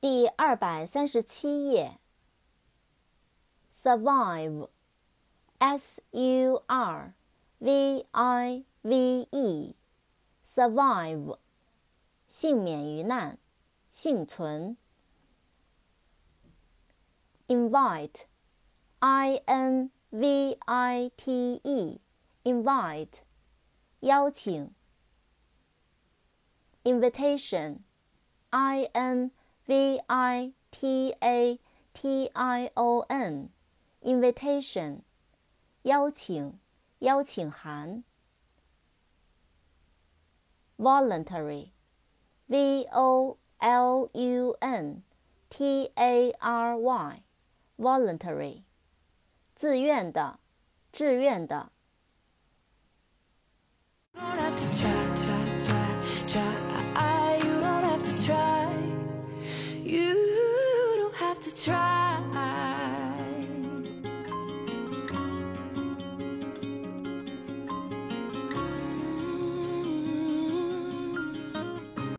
第二百三十七页。survive，s u r v i v e，survive，幸免于难，幸存。invite，i n v i t e，invite，邀请。invitation，i n v i t a t i o n，invitation，邀请，邀请函。voluntary，v o l u n t a r y，voluntary，自愿的，志愿的。 Try.